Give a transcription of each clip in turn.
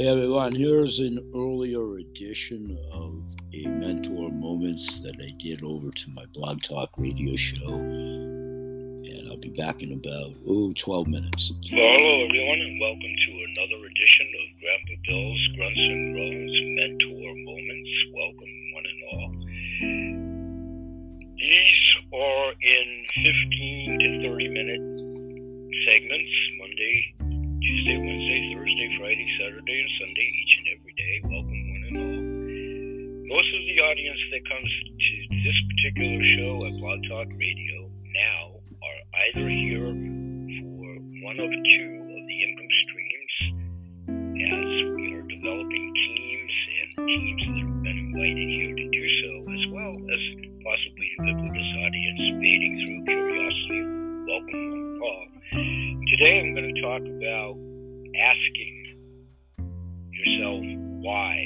Hey everyone, here's an earlier edition of a Mentor Moments that I did over to my Blog Talk radio show. And I'll be back in about, oh, 12 minutes. Well, hello everyone, and welcome to another edition of Grandpa Bill's Grunts and Groans Mentor Moments. Welcome, one and all. These are in 15 to 30 minute segments, Monday Tuesday, Wednesday, Thursday, Friday, Saturday, and Sunday, each and every day. Welcome, one and all. Most of the audience that comes to this particular show at Blog Talk Radio now are either here for one of two of the income streams, as we are developing teams and teams that have been invited here to do so, as well as possibly the biblical audience fading through curiosity. Welcome, one and all. Today I'm going to talk about why.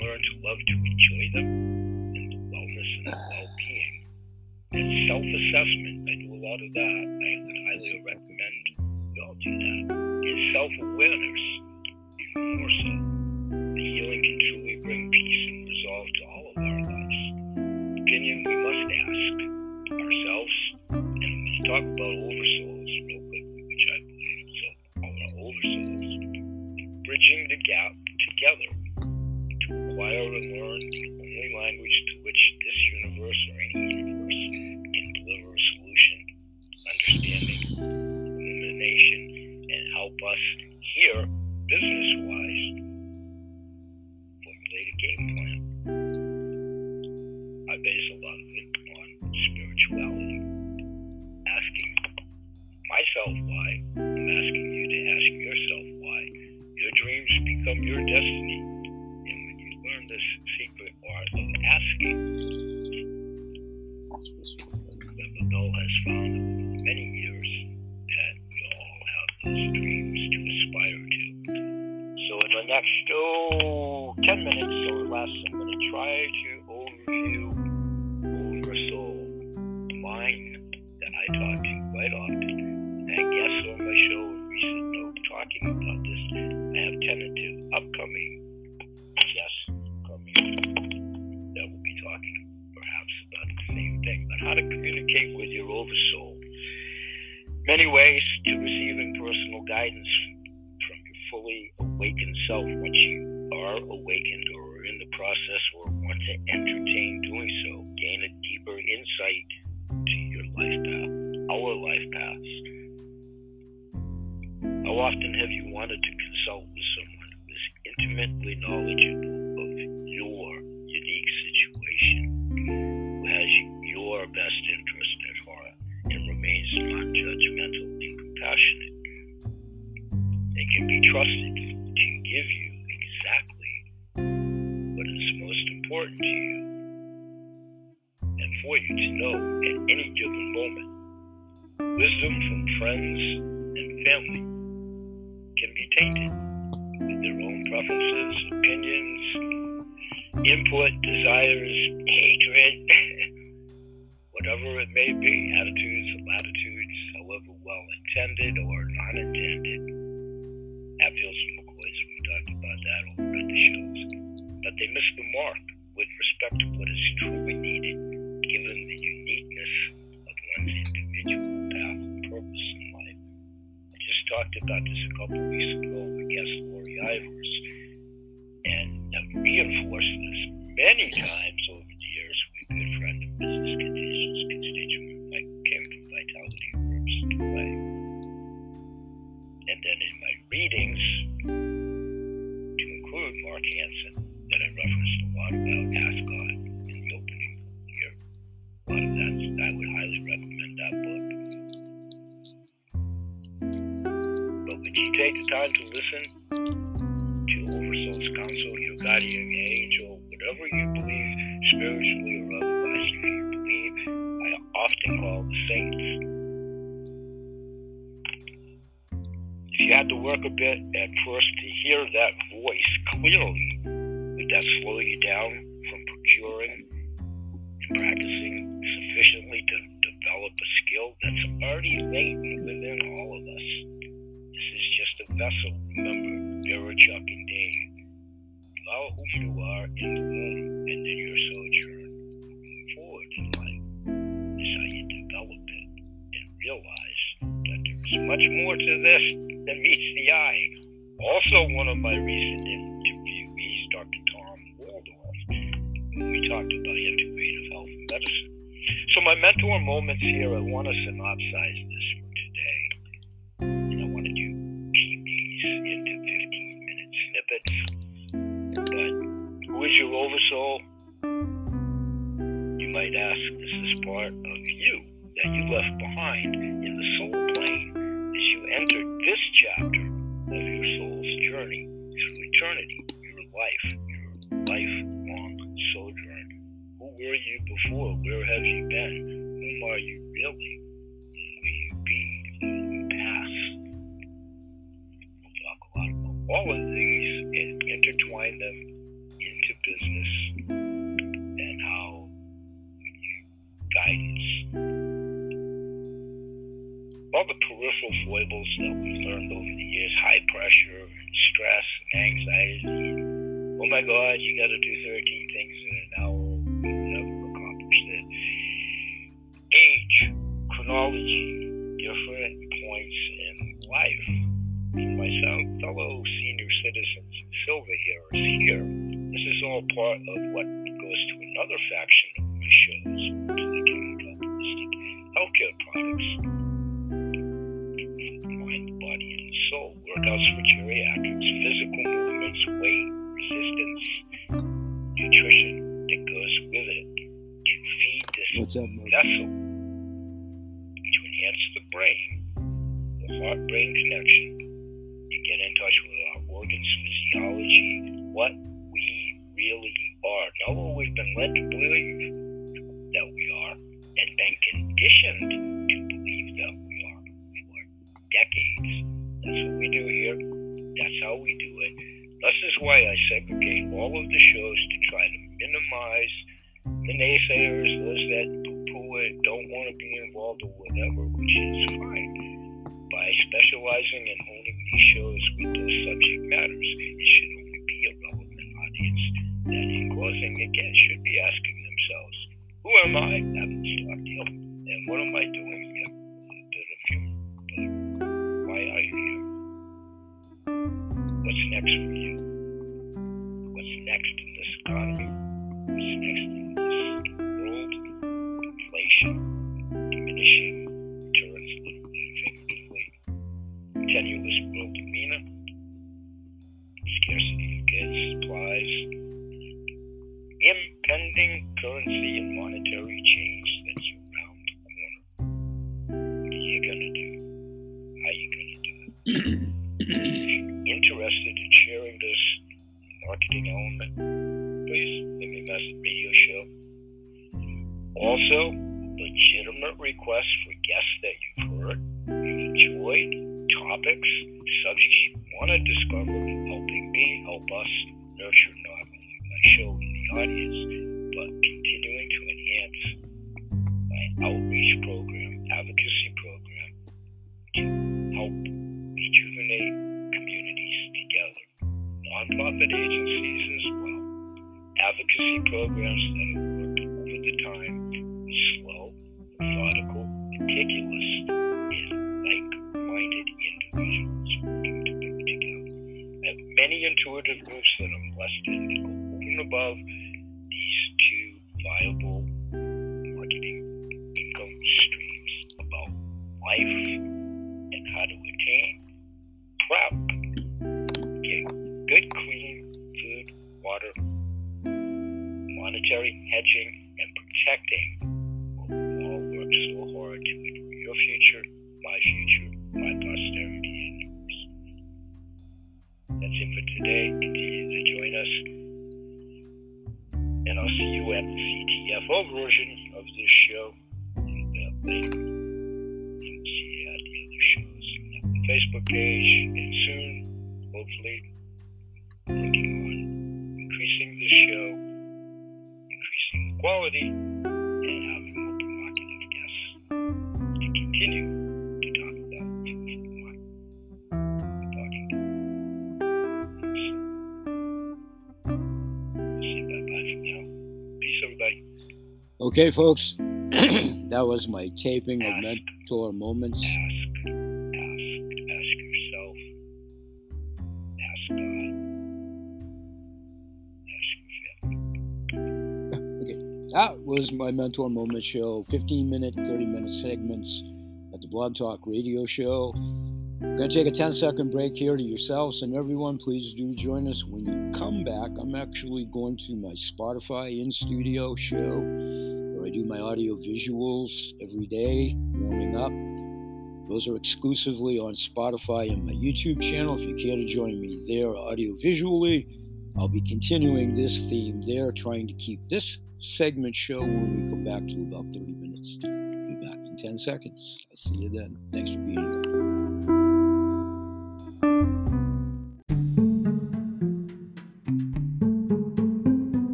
learn to love to enjoy them and the wellness and the well being. And self assessment, I do a lot of that. I would highly recommend we all do that. And self awareness, even more so. The healing can truly bring peace and resolve to all of our lives. Opinion we must ask ourselves, and I'm going to talk about oversoul paths. How often have you wanted to consult with someone who is intimately knowledgeable? Voice clearly, would that slow you down from procuring and practicing sufficiently to develop a skill that's already latent within all of us? This is just a vessel. Remember, Vera, Chuck, and Dave. Allow who you are in the womb and in your sojourn moving forward in life is how you develop it and realize that there is much more to this than meets the eye. Also, one of my recent interviewees, Dr. Tom Waldorf, when we talked about integrative health and medicine. So, my mentor moments here, I want to synopsize this for today. And I wanted to keep these into 15 minute snippets. But who is your oversoul? You might ask, this is part of you that you left behind in the soul plane as you entered this chapter eternity, your life, your lifelong sojourn. Who were you before? Where have you been? Whom are you really? Whom will you be when you pass? We'll talk a lot about all of these and intertwine them into business all the peripheral foibles that we've learned over the years high pressure and stress and anxiety. Oh my God, you got to do 13 things in an hour. You'll never accomplish that. Age, chronology, different points in life. My fellow senior citizens silver hearers here, this is all part of what goes to another faction of my shows, again, should be asking themselves, who am I? Evan Stockdale. And what am I doing here? Why are you here? What's next for you? What's next in this economy? What's next in this currency and monetary change that's around the corner. What are you gonna do? How are you gonna do it? If you're interested in sharing this, marketing element, please let me a message radio show. Also, legitimate requests for guests that you've heard, you've enjoyed, topics, subjects you want to discover, helping me help us nurture not only my show audience, but continuing to enhance my outreach program, advocacy program, to help rejuvenate communities together. Nonprofit agencies as well. Advocacy programs that have worked over the time, slow, methodical, meticulous, and like-minded individuals working together. I have many intuitive groups that I'm blessed in above two viable marketing income streams about life and how to attain proud. Get good, clean food, water, monetary hedging, and protecting what we all work so hard to your future, Okay, folks, that was my taping of Mentor Moments. Ask, ask, ask yourself, ask God, ask your family. That was my Mentor Moment show, 15 minute, 30 minute segments at the Blog Talk radio show. I'm going to take a 10 second break here to yourselves and everyone. Please do join us when you come back. I'm actually going to my Spotify in studio show do my audio visuals every day, warming up. Those are exclusively on Spotify and my YouTube channel. If you care to join me there audio visually, I'll be continuing this theme there, trying to keep this segment show when we come back to about 30 minutes. Be back in 10 seconds. I'll see you then. Thanks for being here.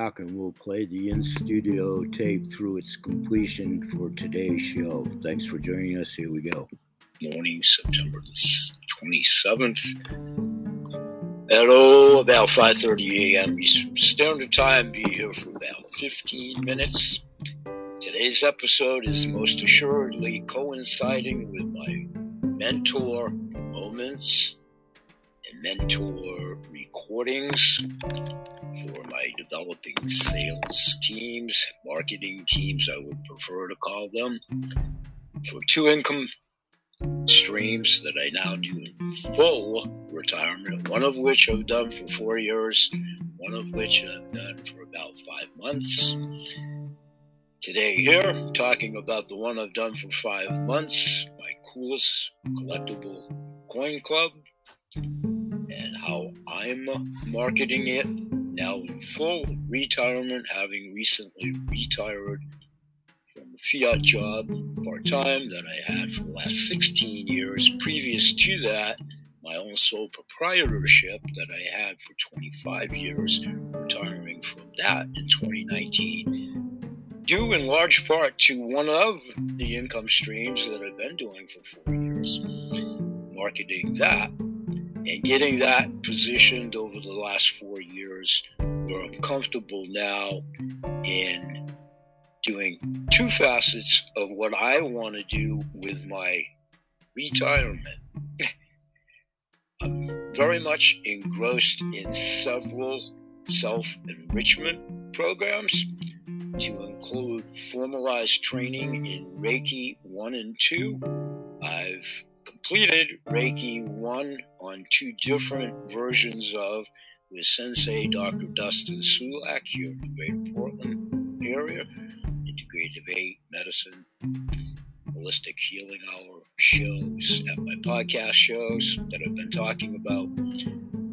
And we'll play the in studio tape through its completion for today's show. Thanks for joining us. Here we go. Morning, September the 27th. At oh, about 5:30 a.m. Eastern Standard Time. Be here for about 15 minutes. Today's episode is most assuredly coinciding with my mentor moments and mentor recordings for my developing sales teams, marketing teams, I would prefer to call them, for two income streams that I now do in full retirement, one of which I've done for four years, one of which I've done for about five months. Today, here, talking about the one I've done for five months, my coolest collectible coin club, I'm marketing it now in full retirement, having recently retired from the fiat job part time that I had for the last 16 years. Previous to that, my own sole proprietorship that I had for 25 years, retiring from that in 2019. Due in large part to one of the income streams that I've been doing for four years, marketing that and getting that positioned over the last four years where I'm comfortable now in doing two facets of what I want to do with my retirement. I'm very much engrossed in several self enrichment programs to include formalized training in Reiki 1 and 2. I've completed Reiki 1 on two different versions of with Sensei Dr. Dustin Sulak here in the Greater Portland area, Integrative 8 Medicine. holistic healing hour shows, at my podcast shows that I've been talking about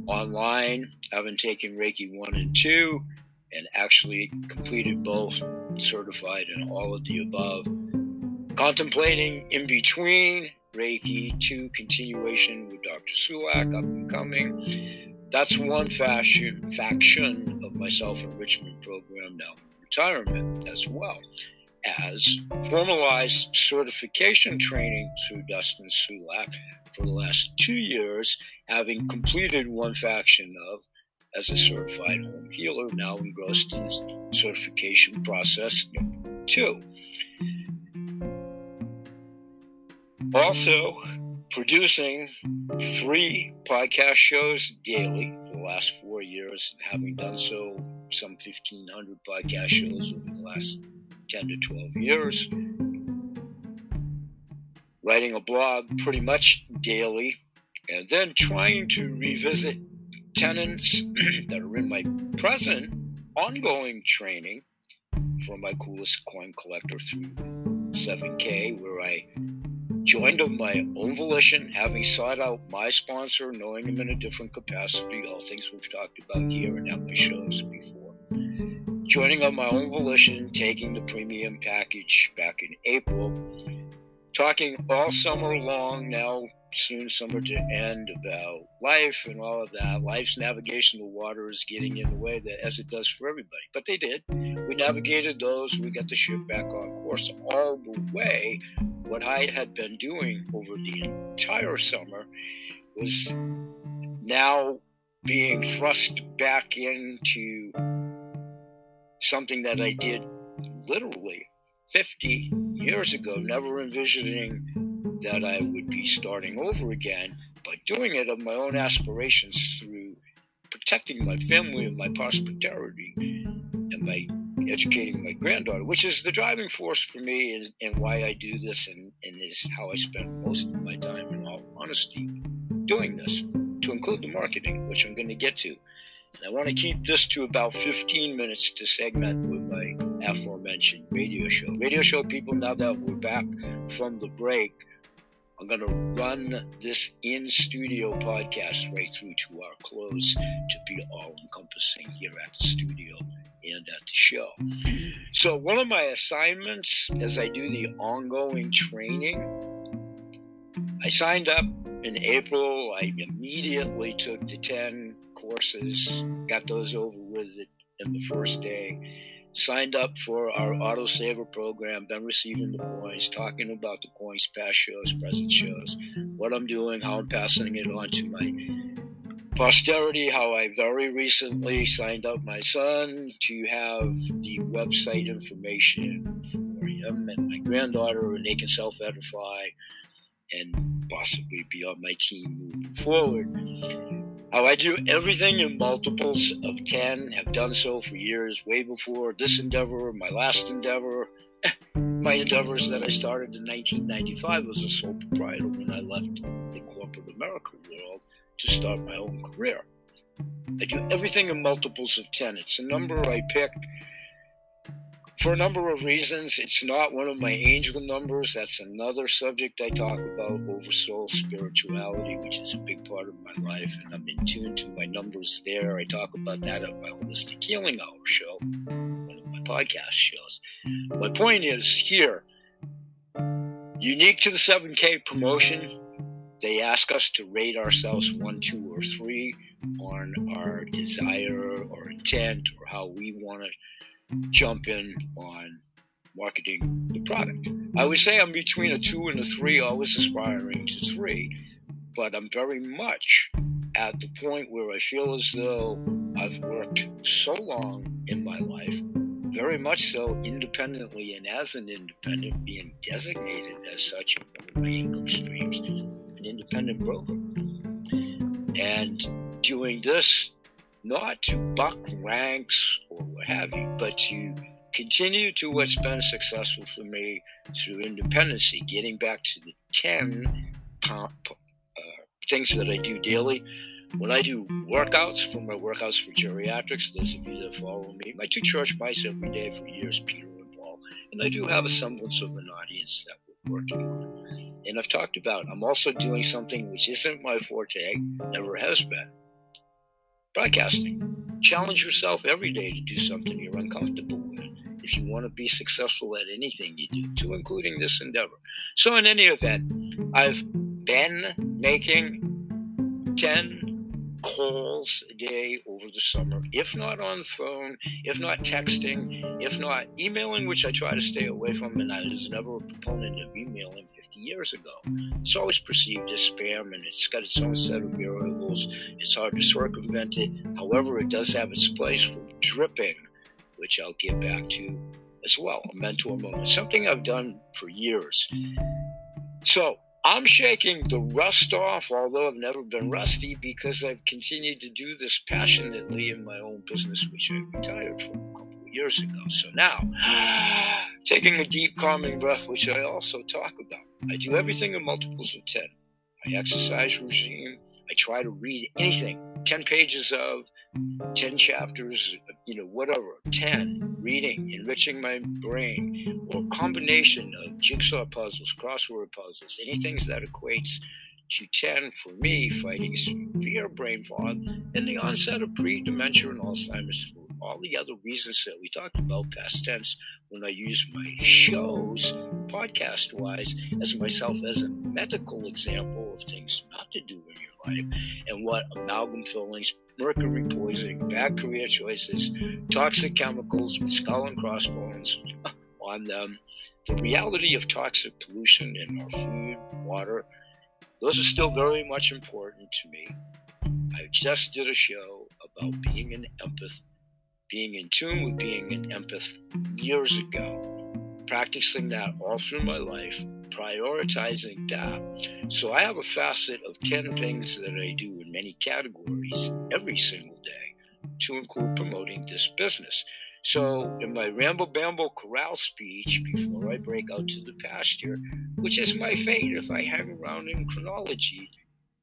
online. I've been taking Reiki 1 and 2 and actually completed both, certified in all of the above. Contemplating in between Reiki 2 continuation with Dr. Sulak up and coming. That's one fashion faction of my self enrichment program now retirement as well as formalized certification training through Dustin Sulak for the last two years, having completed one faction of as a certified home healer, now engrossed in certification process number two. Also, producing three podcast shows daily for the last four years, having done so some 1,500 podcast shows over the last 10 to 12 years. Writing a blog pretty much daily, and then trying to revisit tenants that are in my present ongoing training for my coolest coin collector through 7K, where I joined of my own volition, having sought out my sponsor, knowing him in a different capacity, all things we've talked about here and at my shows before. Joining of my own volition, taking the premium package back in April, talking all summer long, now soon summer to end, about life and all of that. Life's navigational is getting in the way that as it does for everybody. But they did. We navigated those, we got the ship back on course all the way what I had been doing over the entire summer was now being thrust back into something that I did literally 50 years ago, never envisioning that I would be starting over again, but doing it of my own aspirations through protecting my family and my prosperity and my educating my granddaughter, which is the driving force for me is, and why I do this and, and is how I spend most of my time, in all honesty, doing this, to include the marketing, which I'm going to get to. And I want to keep this to about 15 minutes to segment with my aforementioned radio show. Radio show people, now that we're back from the break, I'm going to run this in studio podcast right through to our close to be all encompassing here at the studio and at the show. So, one of my assignments as I do the ongoing training, I signed up in April. I immediately took the 10 courses, got those over with it in the first day signed up for our autosaver program, been receiving the coins, talking about the coins, past shows, present shows, what I'm doing, how I'm passing it on to my posterity, how I very recently signed up my son to have the website information for him and my granddaughter, and they can self edify and possibly be on my team moving forward. How I do everything in multiples of 10, have done so for years, way before this endeavor, my last endeavor. Eh, my endeavors that I started in 1995 was a sole proprietor when I left the corporate America world to start my own career. I do everything in multiples of 10. It's a number I pick for a number of reasons. It's not one of my angel numbers. That's another subject I talk about oversoul spirituality, which is a big part of my life. And I'm in tune to my numbers there. I talk about that at my Holistic Healing Hour show, one of my podcast shows. My point is here unique to the 7K promotion, they ask us to rate ourselves one, two, or three on our desire or intent or how we want to jump in on marketing the product. I would say I'm between a two and a three, always aspiring to three, but I'm very much at the point where I feel as though I've worked so long in my life, very much so independently and as an independent, being designated as such of my income streams, an independent broker. And doing this not to buck ranks or what have you, but to continue to what's been successful for me through independency, getting back to the 10 uh, things that I do daily. When I do workouts for my workouts for geriatrics, those of you that follow me, my two church mice every day for years, Peter and Paul, and I do have a semblance of an audience that will working on. And I've talked about I'm also doing something which isn't my forte, never has been. Broadcasting. Challenge yourself every day to do something you're uncomfortable with if you want to be successful at anything you do, to including this endeavor. So, in any event, I've been making 10 calls a day over the summer, if not on the phone, if not texting, if not emailing, which I try to stay away from, and I was never a proponent of emailing 50 years ago. It's always perceived as spam, and it's got its own set of variables. It's hard to circumvent it. However, it does have its place for dripping, which I'll get back to as well. A mentor moment, something I've done for years. So, I'm shaking the rust off, although I've never been rusty because I've continued to do this passionately in my own business, which I retired from a couple of years ago. So now, taking a deep, calming breath, which I also talk about. I do everything in multiples of 10. My exercise regime, I try to read anything, 10 pages of, 10 chapters, you know, whatever, 10, reading, enriching my brain, or combination of jigsaw puzzles, crossword puzzles, anything that equates to 10 for me, fighting severe brain fog, and the onset of pre dementia and Alzheimer's for all the other reasons that we talked about past tense when I use my shows, podcast wise, as myself as a medical example of things not to do in your and what amalgam fillings mercury poisoning, bad career choices, toxic chemicals with skull and crossbones on them, the reality of toxic pollution in our food, water, those are still very much important to me. I just did a show about being an empath, being in tune with being an empath years ago practicing that all through my life, prioritizing that. So I have a facet of 10 things that I do in many categories every single day to include promoting this business. So, in my Ramble Bamble Corral speech before I break out to the pasture, which is my fate if I hang around in chronology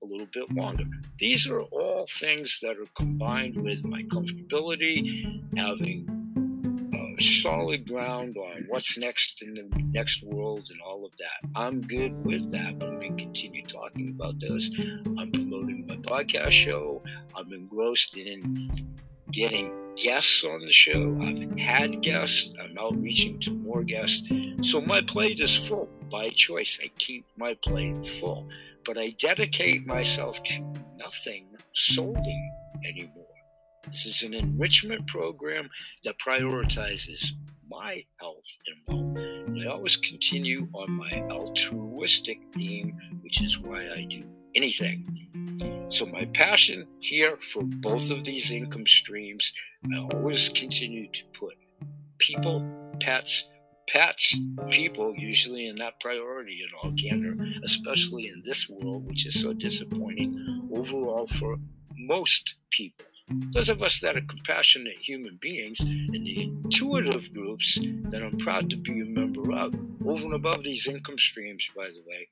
a little bit longer, these are all things that are combined with my comfortability, having solid ground on what's next in the next world and all of that. I'm good with that. I'm going to continue talking about those. I'm promoting my podcast show. I'm engrossed in getting guests on the show. I've had guests. I'm outreaching to more guests. So my plate is full by choice. I keep my plate full, but I dedicate myself to nothing solving anymore. This is an enrichment program that prioritizes my health and wealth. And I always continue on my altruistic theme, which is why I do anything. So, my passion here for both of these income streams, I always continue to put people, pets, pets, people, usually in that priority in all candor, especially in this world, which is so disappointing overall for most people. Those of us that are compassionate human beings in the intuitive groups that I'm proud to be a member of, over and above these income streams, by the way,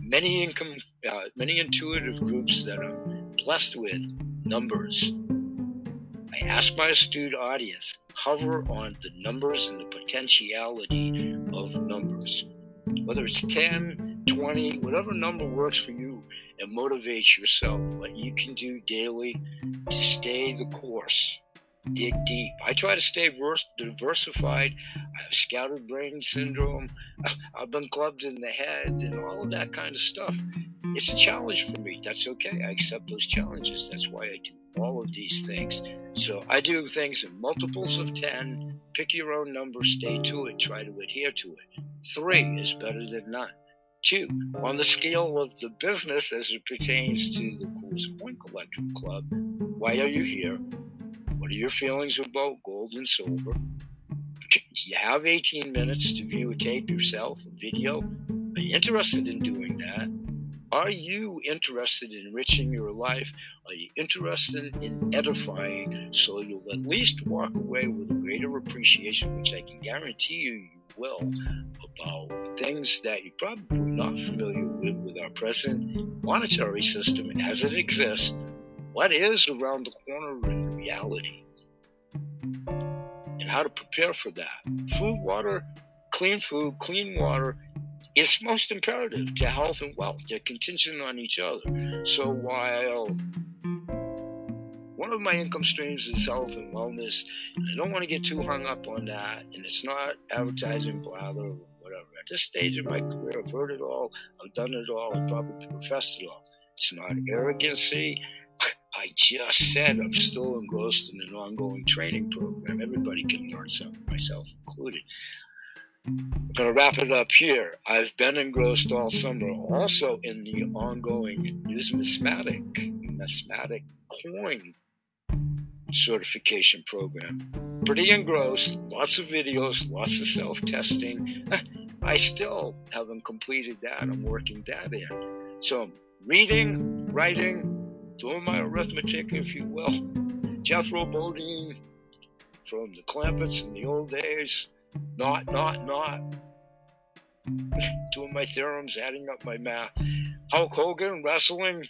many income, uh, many intuitive groups that I'm blessed with, numbers. I ask my astute audience, hover on the numbers and the potentiality of numbers. Whether it's 10, 20, whatever number works for you, and motivates yourself. What you can do daily to stay the course. Dig deep. I try to stay vers- diversified. I have scattered brain syndrome. I've been clubbed in the head and all of that kind of stuff. It's a challenge for me. That's okay. I accept those challenges. That's why I do all of these things. So I do things in multiples of 10. Pick your own number, stay to it, try to adhere to it. Three is better than none. Two, on the scale of the business as it pertains to the Coolest Coin Collector Club, why are you here? What are your feelings about gold and silver? You have 18 minutes to view a tape yourself, a video. Are you interested in doing that? Are you interested in enriching your life? Are you interested in edifying so you'll at least walk away with a greater appreciation, which I can guarantee you you will, about things that you're probably not familiar with with our present monetary system as it exists, what is around the corner in reality, and how to prepare for that. Food, water, clean food, clean water, it's most imperative to health and wealth. They're contingent on each other. So while one of my income streams is health and wellness, and I don't want to get too hung up on that, and it's not advertising blather or whatever. At this stage of my career, I've heard it all, I've done it all, I've probably professed it all. It's not arrogancy. I just said I'm still engrossed in an ongoing training program. Everybody can learn something, myself included. I'm going to wrap it up here. I've been engrossed all summer also in the ongoing numismatic, numismatic coin certification program. Pretty engrossed, lots of videos, lots of self testing. I still haven't completed that. I'm working that in. So reading, writing, doing my arithmetic, if you will. Jethro Bodine from the Clampetts in the old days not, not, not. Doing my theorems, adding up my math. Hulk Hogan, wrestling,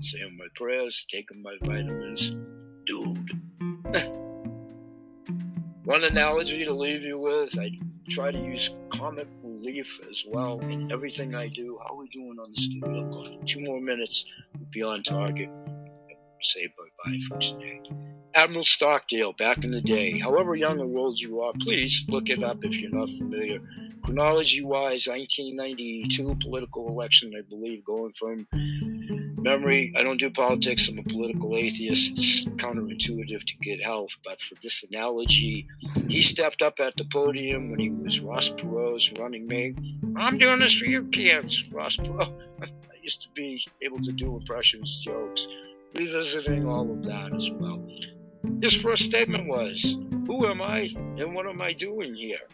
saying my prayers, taking my vitamins. Dude. One analogy to leave you with I try to use comic relief as well in everything I do. How are we doing on the studio clock? Two more minutes, we'll be on target. Say bye bye for today. Admiral Stockdale back in the day. However young or old you are, please look it up if you're not familiar. Chronology wise, 1992 political election, I believe, going from memory. I don't do politics, I'm a political atheist. It's counterintuitive to get health, but for this analogy, he stepped up at the podium when he was Ross Perot's running mate. I'm doing this for you kids, Ross Perot. I used to be able to do impressions, jokes, revisiting all of that as well. His first statement was, Who am I and what am I doing here?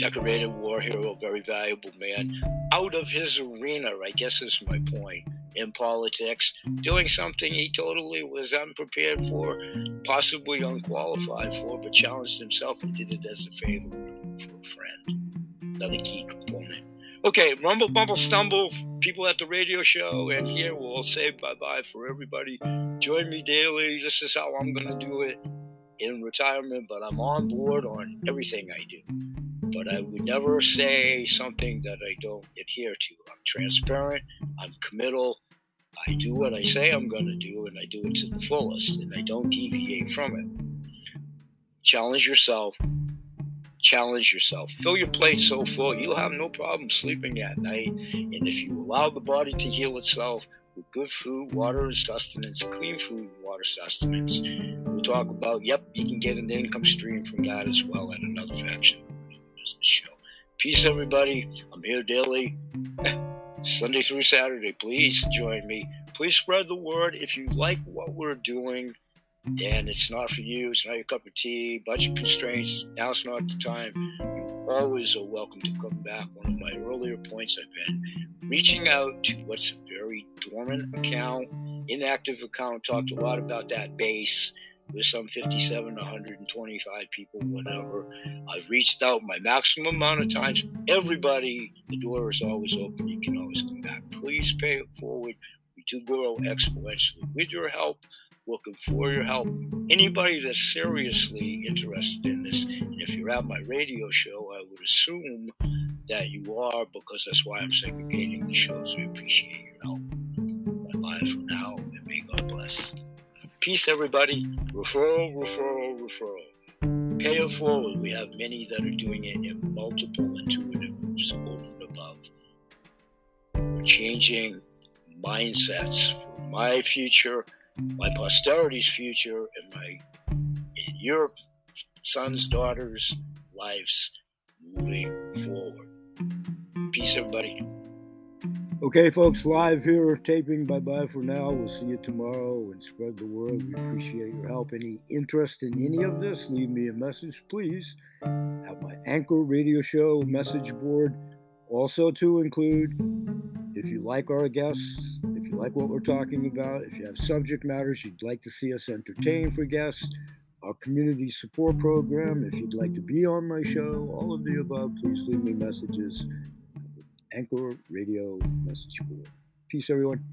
Decorated war hero, very valuable man, out of his arena, I guess is my point, in politics, doing something he totally was unprepared for, possibly unqualified for, but challenged himself and did it as a favor for a friend. Another key component. Okay, rumble, bumble, stumble, people at the radio show, and here we'll say bye bye for everybody. Join me daily. This is how I'm going to do it in retirement, but I'm on board on everything I do. But I would never say something that I don't adhere to. I'm transparent, I'm committal, I do what I say I'm going to do, and I do it to the fullest, and I don't deviate from it. Challenge yourself, challenge yourself. Fill your plate so full, you'll have no problem sleeping at night. And if you allow the body to heal itself with good food, water, and sustenance, clean food and water sustenance, we'll talk about, yep, you can get an income stream from that as well at another faction show. Peace, everybody. I'm here daily, Sunday through Saturday. Please join me. Please spread the word if you like what we're doing and it's not for you, it's not your cup of tea, budget constraints, now's not the time. You always are welcome to come back. One of my earlier points I've been reaching out to what's a very dormant account, inactive account, talked a lot about that base with some 57 125 people, whatever. I've reached out my maximum amount of times. Everybody, the door is always open. You can always come back. Please pay it forward. We do grow exponentially. With your help, looking for your help. Anybody that's seriously interested in this, and if you're at my radio show, I would assume that you are because that's why I'm segregating the shows. We appreciate your help. Bye for now, and may God bless. Peace, everybody. Referral, referral, referral. Pay it forward. We have many that are doing it in multiple intuitives over and above. We're changing mindsets for my future my posterity's future and my and your sons, daughters' lives moving forward. Peace, everybody. Okay, folks, live here, taping. Bye bye for now. We'll see you tomorrow and spread the word. We appreciate your help. Any interest in any of this, leave me a message, please, at my Anchor radio show message board. Also, to include, if you like our guests, if you like what we're talking about, if you have subject matters you'd like to see us entertain for guests, our community support program, if you'd like to be on my show, all of the above, please leave me messages. Anchor Radio Message Board. Peace, everyone.